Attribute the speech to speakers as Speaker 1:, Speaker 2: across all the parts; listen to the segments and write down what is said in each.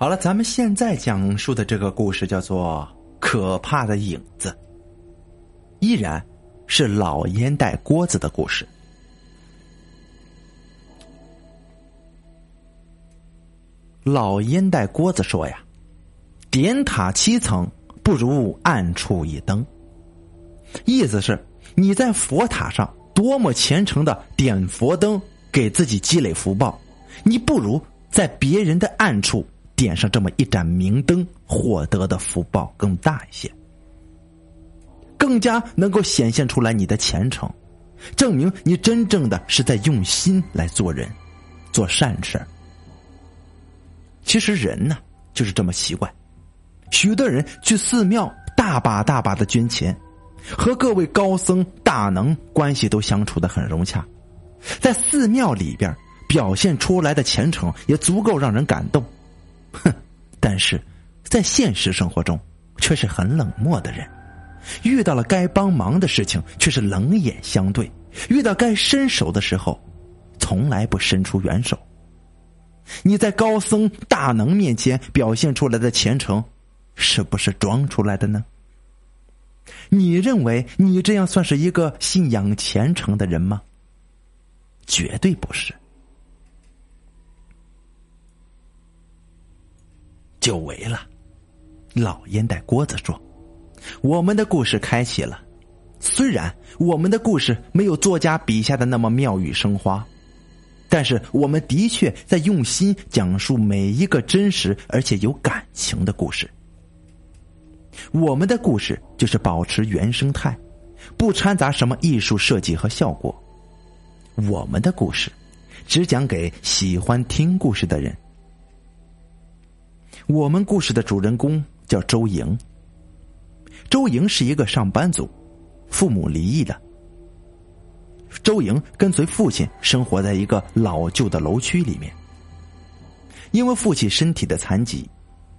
Speaker 1: 好了，咱们现在讲述的这个故事叫做《可怕的影子》，依然是老烟袋锅子的故事。老烟袋锅子说呀：“点塔七层不如暗处一灯。”意思是你在佛塔上多么虔诚的点佛灯，给自己积累福报，你不如在别人的暗处。点上这么一盏明灯，获得的福报更大一些，更加能够显现出来你的虔诚，证明你真正的是在用心来做人，做善事。其实人呢就是这么奇怪，许多人去寺庙大把大把的捐钱，和各位高僧大能关系都相处的很融洽，在寺庙里边表现出来的虔诚也足够让人感动。哼，但是，在现实生活中，却是很冷漠的人。遇到了该帮忙的事情，却是冷眼相对；遇到该伸手的时候，从来不伸出援手。你在高僧大能面前表现出来的虔诚，是不是装出来的呢？你认为你这样算是一个信仰虔诚的人吗？绝对不是。久违了，老烟袋锅子说：“我们的故事开启了。虽然我们的故事没有作家笔下的那么妙语生花，但是我们的确在用心讲述每一个真实而且有感情的故事。我们的故事就是保持原生态，不掺杂什么艺术设计和效果。我们的故事只讲给喜欢听故事的人。”我们故事的主人公叫周莹。周莹是一个上班族，父母离异的。周莹跟随父亲生活在一个老旧的楼区里面。因为父亲身体的残疾，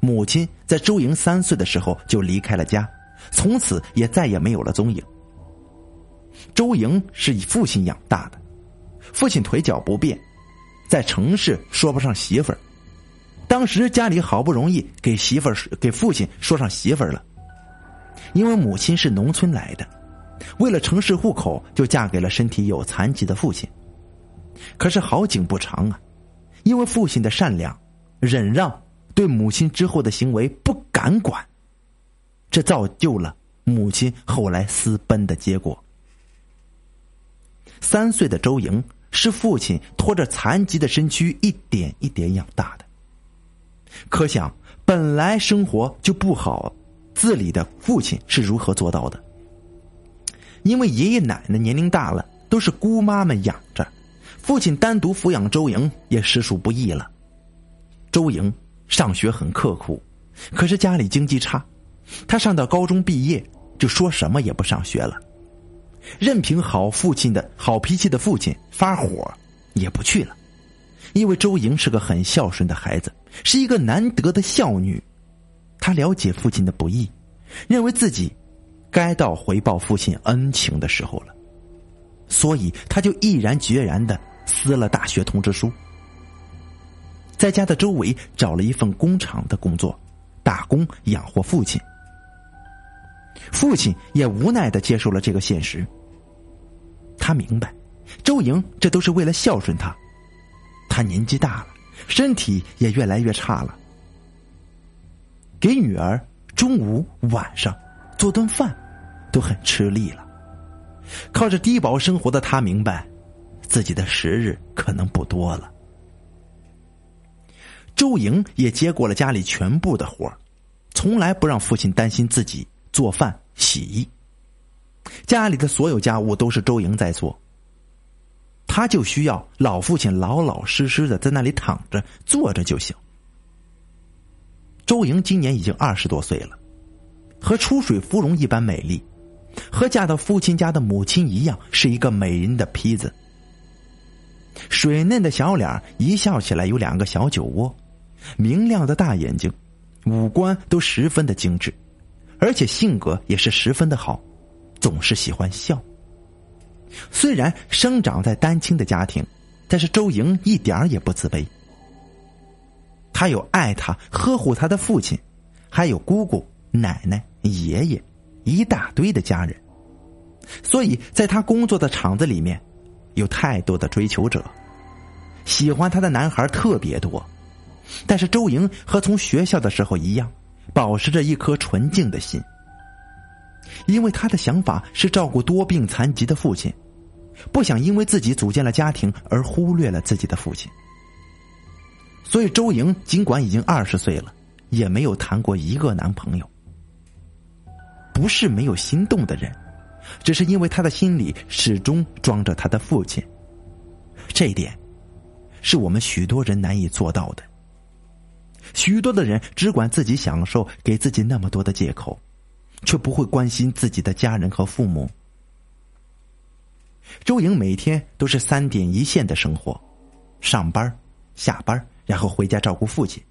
Speaker 1: 母亲在周莹三岁的时候就离开了家，从此也再也没有了踪影。周莹是以父亲养大的，父亲腿脚不便，在城市说不上媳妇儿。当时家里好不容易给媳妇儿给父亲说上媳妇儿了，因为母亲是农村来的，为了城市户口，就嫁给了身体有残疾的父亲。可是好景不长啊，因为父亲的善良、忍让，对母亲之后的行为不敢管，这造就了母亲后来私奔的结果。三岁的周莹是父亲拖着残疾的身躯一点一点养大的。可想，本来生活就不好，自理的父亲是如何做到的？因为爷爷奶奶年龄大了，都是姑妈们养着，父亲单独抚养周莹也实属不易了。周莹上学很刻苦，可是家里经济差，他上到高中毕业就说什么也不上学了，任凭好父亲的好脾气的父亲发火，也不去了。因为周莹是个很孝顺的孩子，是一个难得的孝女，她了解父亲的不易，认为自己该到回报父亲恩情的时候了，所以她就毅然决然的撕了大学通知书，在家的周围找了一份工厂的工作，打工养活父亲。父亲也无奈的接受了这个现实，他明白，周莹这都是为了孝顺他。他年纪大了，身体也越来越差了。给女儿中午、晚上做顿饭，都很吃力了。靠着低保生活的他，明白自己的时日可能不多了。周莹也接过了家里全部的活从来不让父亲担心自己做饭、洗衣。家里的所有家务都是周莹在做。他就需要老父亲老老实实的在那里躺着坐着就行。周莹今年已经二十多岁了，和出水芙蓉一般美丽，和嫁到父亲家的母亲一样，是一个美人的坯子。水嫩的小脸一笑起来有两个小酒窝，明亮的大眼睛，五官都十分的精致，而且性格也是十分的好，总是喜欢笑。虽然生长在单亲的家庭，但是周莹一点儿也不自卑。他有爱他、呵护他的父亲，还有姑姑、奶奶、爷爷，一大堆的家人。所以，在他工作的厂子里面，有太多的追求者，喜欢他的男孩特别多。但是周莹和从学校的时候一样，保持着一颗纯净的心，因为他的想法是照顾多病残疾的父亲，不想因为自己组建了家庭而忽略了自己的父亲。所以，周莹尽管已经二十岁了，也没有谈过一个男朋友。不是没有心动的人，只是因为他的心里始终装着他的父亲。这一点，是我们许多人难以做到的。许多的人只管自己享受，给自己那么多的借口，却不会关心自己的家人和父母。周莹每天都是三点一线的生活，上班、下班，然后回家照顾父亲，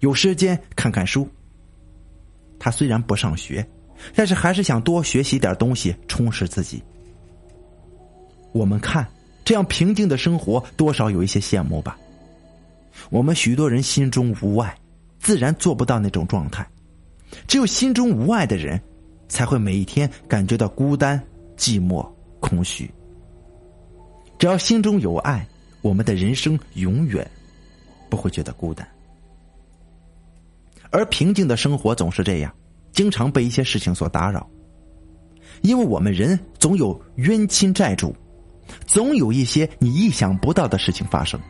Speaker 1: 有时间看看书。他虽然不上学，但是还是想多学习点东西，充实自己。我们看这样平静的生活，多少有一些羡慕吧。我们许多人心中无爱，自然做不到那种状态。只有心中无爱的人，才会每一天感觉到孤单、寂寞、空虚。只要心中有爱，我们的人生永远不会觉得孤单。而平静的生活总是这样，经常被一些事情所打扰。因为我们人总有冤亲债主，总有一些你意想不到的事情发生。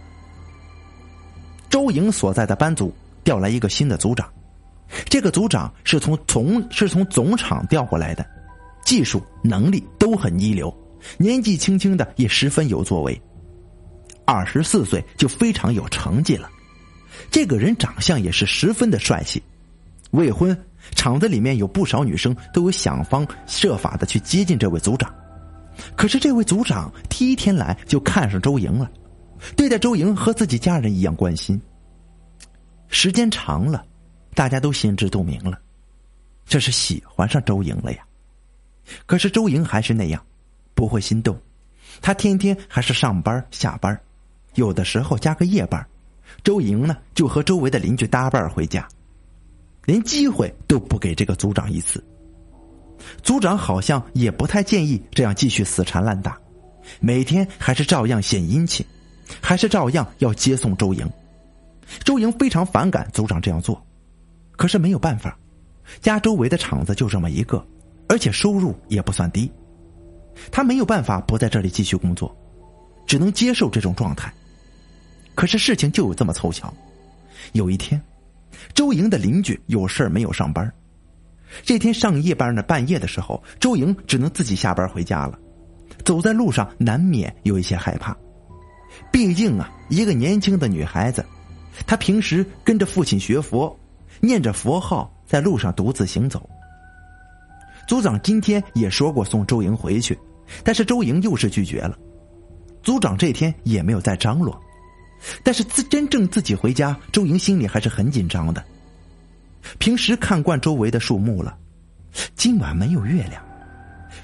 Speaker 1: 周莹所在的班组调来一个新的组长，这个组长是从总是从总厂调过来的，技术能力都很一流，年纪轻轻的也十分有作为，二十四岁就非常有成绩了。这个人长相也是十分的帅气，未婚，厂子里面有不少女生都有想方设法的去接近这位组长，可是这位组长第一天来就看上周莹了。对待周莹和自己家人一样关心。时间长了，大家都心知肚明了，这是喜欢上周莹了呀。可是周莹还是那样，不会心动。他天天还是上班下班，有的时候加个夜班。周莹呢，就和周围的邻居搭伴回家，连机会都不给这个组长一次。组长好像也不太建议这样继续死缠烂打，每天还是照样献殷勤。还是照样要接送周莹，周莹非常反感组长这样做，可是没有办法，家周围的厂子就这么一个，而且收入也不算低，他没有办法不在这里继续工作，只能接受这种状态。可是事情就有这么凑巧，有一天，周莹的邻居有事没有上班，这天上夜班的半夜的时候，周莹只能自己下班回家了，走在路上难免有一些害怕。毕竟啊，一个年轻的女孩子，她平时跟着父亲学佛，念着佛号，在路上独自行走。组长今天也说过送周莹回去，但是周莹又是拒绝了。组长这天也没有再张罗，但是自真正自己回家，周莹心里还是很紧张的。平时看惯周围的树木了，今晚没有月亮，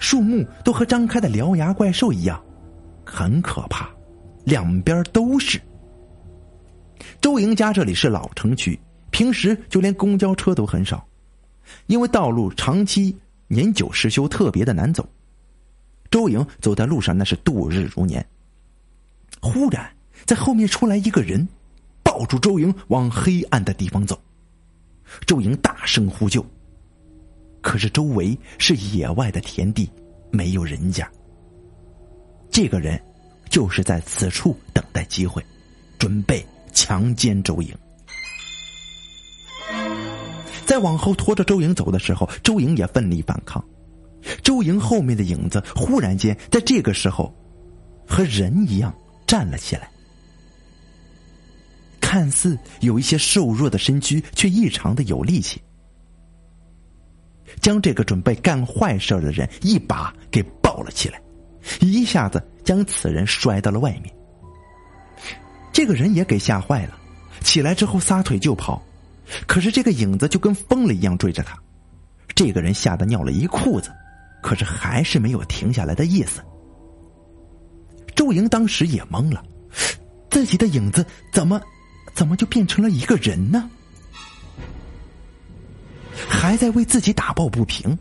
Speaker 1: 树木都和张开的獠牙怪兽一样，很可怕。两边都是。周莹家这里是老城区，平时就连公交车都很少，因为道路长期年久失修，特别的难走。周莹走在路上那是度日如年。忽然，在后面出来一个人，抱住周莹往黑暗的地方走。周莹大声呼救，可是周围是野外的田地，没有人家。这个人。就是在此处等待机会，准备强奸周莹。在往后拖着周莹走的时候，周莹也奋力反抗。周莹后面的影子忽然间在这个时候，和人一样站了起来。看似有一些瘦弱的身躯，却异常的有力气，将这个准备干坏事的人一把给抱了起来，一下子。将此人摔到了外面，这个人也给吓坏了，起来之后撒腿就跑，可是这个影子就跟疯了一样追着他，这个人吓得尿了一裤子，可是还是没有停下来的意思。周莹当时也懵了，自己的影子怎么怎么就变成了一个人呢？还在为自己打抱不平。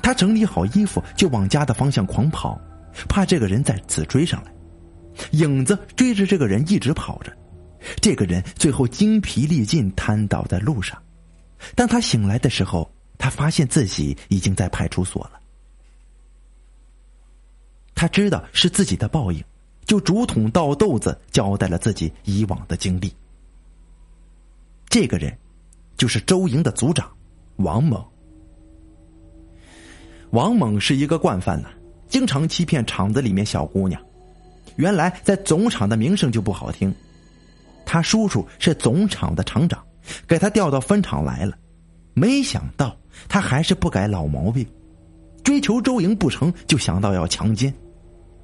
Speaker 1: 他整理好衣服就往家的方向狂跑，怕这个人再次追上来。影子追着这个人一直跑着，这个人最后精疲力尽瘫倒在路上。当他醒来的时候，他发现自己已经在派出所了。他知道是自己的报应，就竹筒倒豆子交代了自己以往的经历。这个人，就是周营的组长王猛。王猛是一个惯犯呢，经常欺骗厂子里面小姑娘。原来在总厂的名声就不好听，他叔叔是总厂的厂长，给他调到分厂来了。没想到他还是不改老毛病，追求周莹不成就想到要强奸。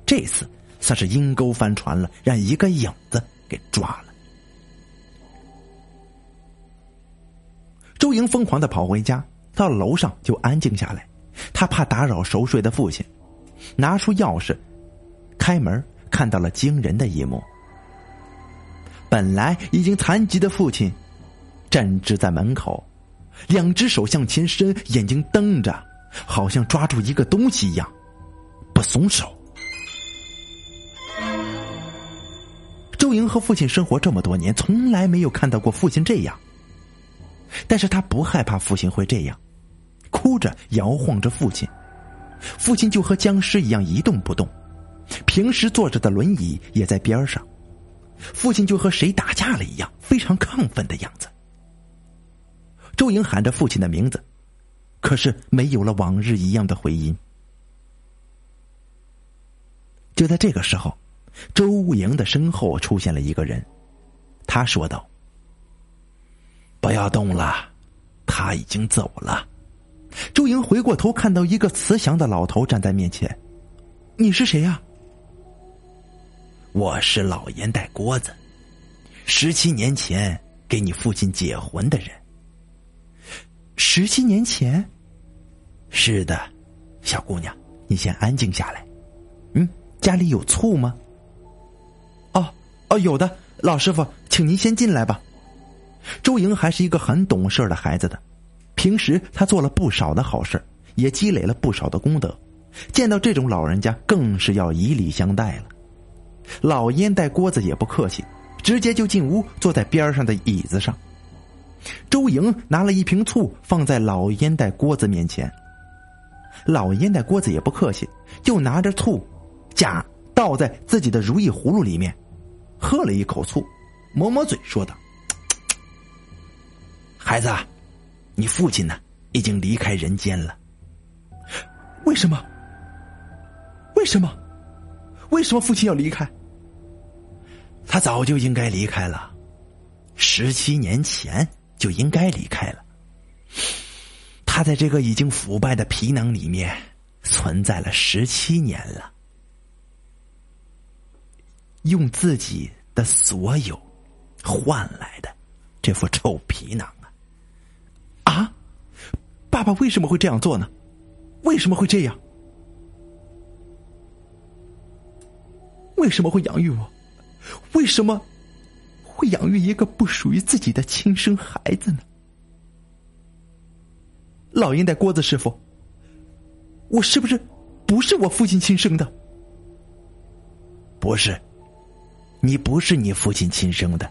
Speaker 1: 这次算是阴沟翻船了，让一个影子给抓了。周莹疯狂的跑回家，到了楼上就安静下来，他怕打扰熟睡的父亲，拿出钥匙，开门。看到了惊人的一幕。本来已经残疾的父亲，站直在门口，两只手向前伸，眼睛瞪着，好像抓住一个东西一样，不松手。周莹和父亲生活这么多年，从来没有看到过父亲这样。但是他不害怕父亲会这样，哭着摇晃着父亲，父亲就和僵尸一样一动不动。平时坐着的轮椅也在边上，父亲就和谁打架了一样，非常亢奋的样子。周莹喊着父亲的名字，可是没有了往日一样的回音。就在这个时候，周莹的身后出现了一个人，他说道：“不要动了，他已经走了。”周莹回过头，看到一个慈祥的老头站在面前，“你是谁呀？”我是老烟袋锅子，十七年前给你父亲解魂的人。十七年前，是的，小姑娘，你先安静下来。嗯，家里有醋吗？哦哦，有的，老师傅，请您先进来吧。周莹还是一个很懂事的孩子的，平时他做了不少的好事，也积累了不少的功德，见到这种老人家更是要以礼相待了。老烟袋锅子也不客气，直接就进屋，坐在边上的椅子上。周莹拿了一瓶醋放在老烟袋锅子面前，老烟袋锅子也不客气，就拿着醋，假倒在自己的如意葫芦里面，喝了一口醋，抹抹嘴，说道：“孩子，你父亲呢？已经离开人间了。为什么？为什么？”为什么父亲要离开？他早就应该离开了，十七年前就应该离开了。他在这个已经腐败的皮囊里面存在了十七年了，用自己的所有换来的这副臭皮囊啊！啊，爸爸为什么会这样做呢？为什么会这样？为什么会养育我？为什么会养育一个不属于自己的亲生孩子呢？老烟袋锅子师傅，我是不是不是我父亲亲生的？不是，你不是你父亲亲生的，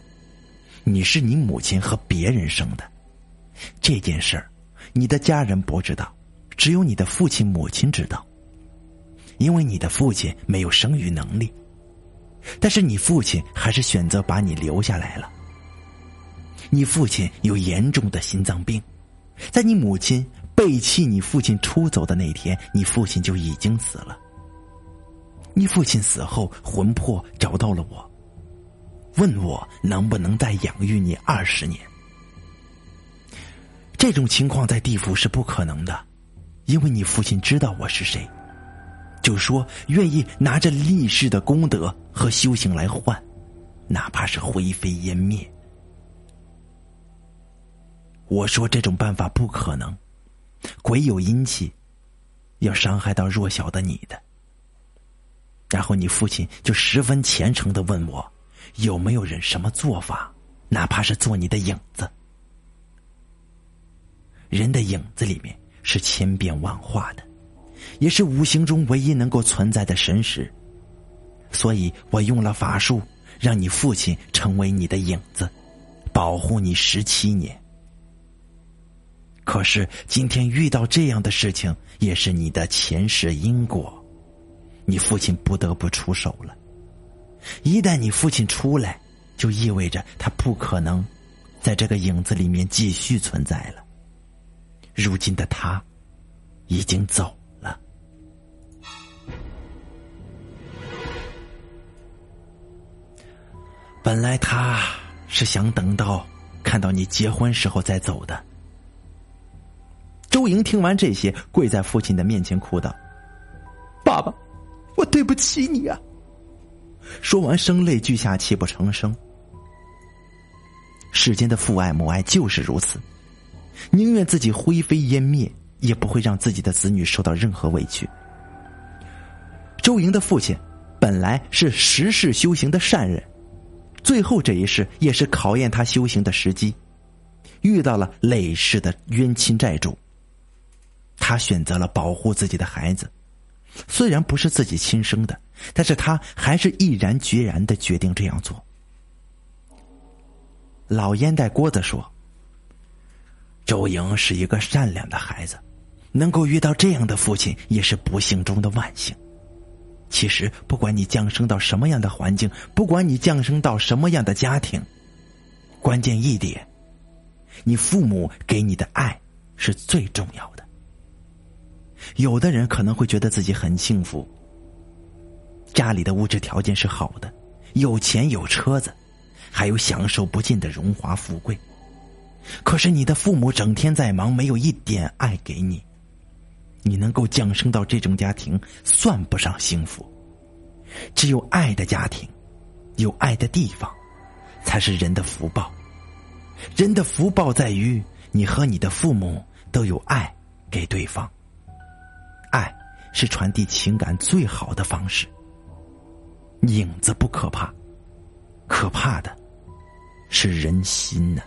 Speaker 1: 你是你母亲和别人生的。这件事儿，你的家人不知道，只有你的父亲母亲知道，因为你的父亲没有生育能力。但是你父亲还是选择把你留下来了。你父亲有严重的心脏病，在你母亲背弃你父亲出走的那天，你父亲就已经死了。你父亲死后，魂魄找到了我，问我能不能再养育你二十年。这种情况在地府是不可能的，因为你父亲知道我是谁。就说愿意拿着立世的功德和修行来换，哪怕是灰飞烟灭。我说这种办法不可能，鬼有阴气，要伤害到弱小的你的。然后你父亲就十分虔诚的问我，有没有人什么做法哪怕是做你的影子。人的影子里面是千变万化的，也是无形中唯一能够存在的神识。所以我用了法术，让你父亲成为你的影子，保护你十七年。可是今天遇到这样的事情，也是你的前世因果，你父亲不得不出手了。一旦你父亲出来，就意味着他不可能在这个影子里面继续存在了。如今的他已经走本来他是想等到看到你结婚时候再走的。周莹听完这些，跪在父亲的面前哭道：“爸爸，我对不起你啊！”说完，声泪俱下，泣不成声。世间的父爱母爱就是如此，宁愿自己灰飞烟灭，也不会让自己的子女受到任何委屈。周莹的父亲本来是十世修行的善人，最后这一世也是考验他修行的时机，遇到了累世的冤亲债主。他选择了保护自己的孩子，虽然不是自己亲生的，但是他还是毅然决然的决定这样做。老烟袋锅子说：“周莹是一个善良的孩子，能够遇到这样的父亲也是不幸中的万幸。其实，不管你降生到什么样的环境，不管你降生到什么样的家庭，关键一点，你父母给你的爱是最重要的。有的人可能会觉得自己很幸福，家里的物质条件是好的，有钱有车子。”还有享受不尽的荣华富贵，可是你的父母整天在忙，没有一点爱给你。你能够降生到这种家庭，算不上幸福。只有爱的家庭，有爱的地方，才是人的福报。人的福报在于你和你的父母都有爱给对方。爱是传递情感最好的方式。影子不可怕，可怕的。是人心呢。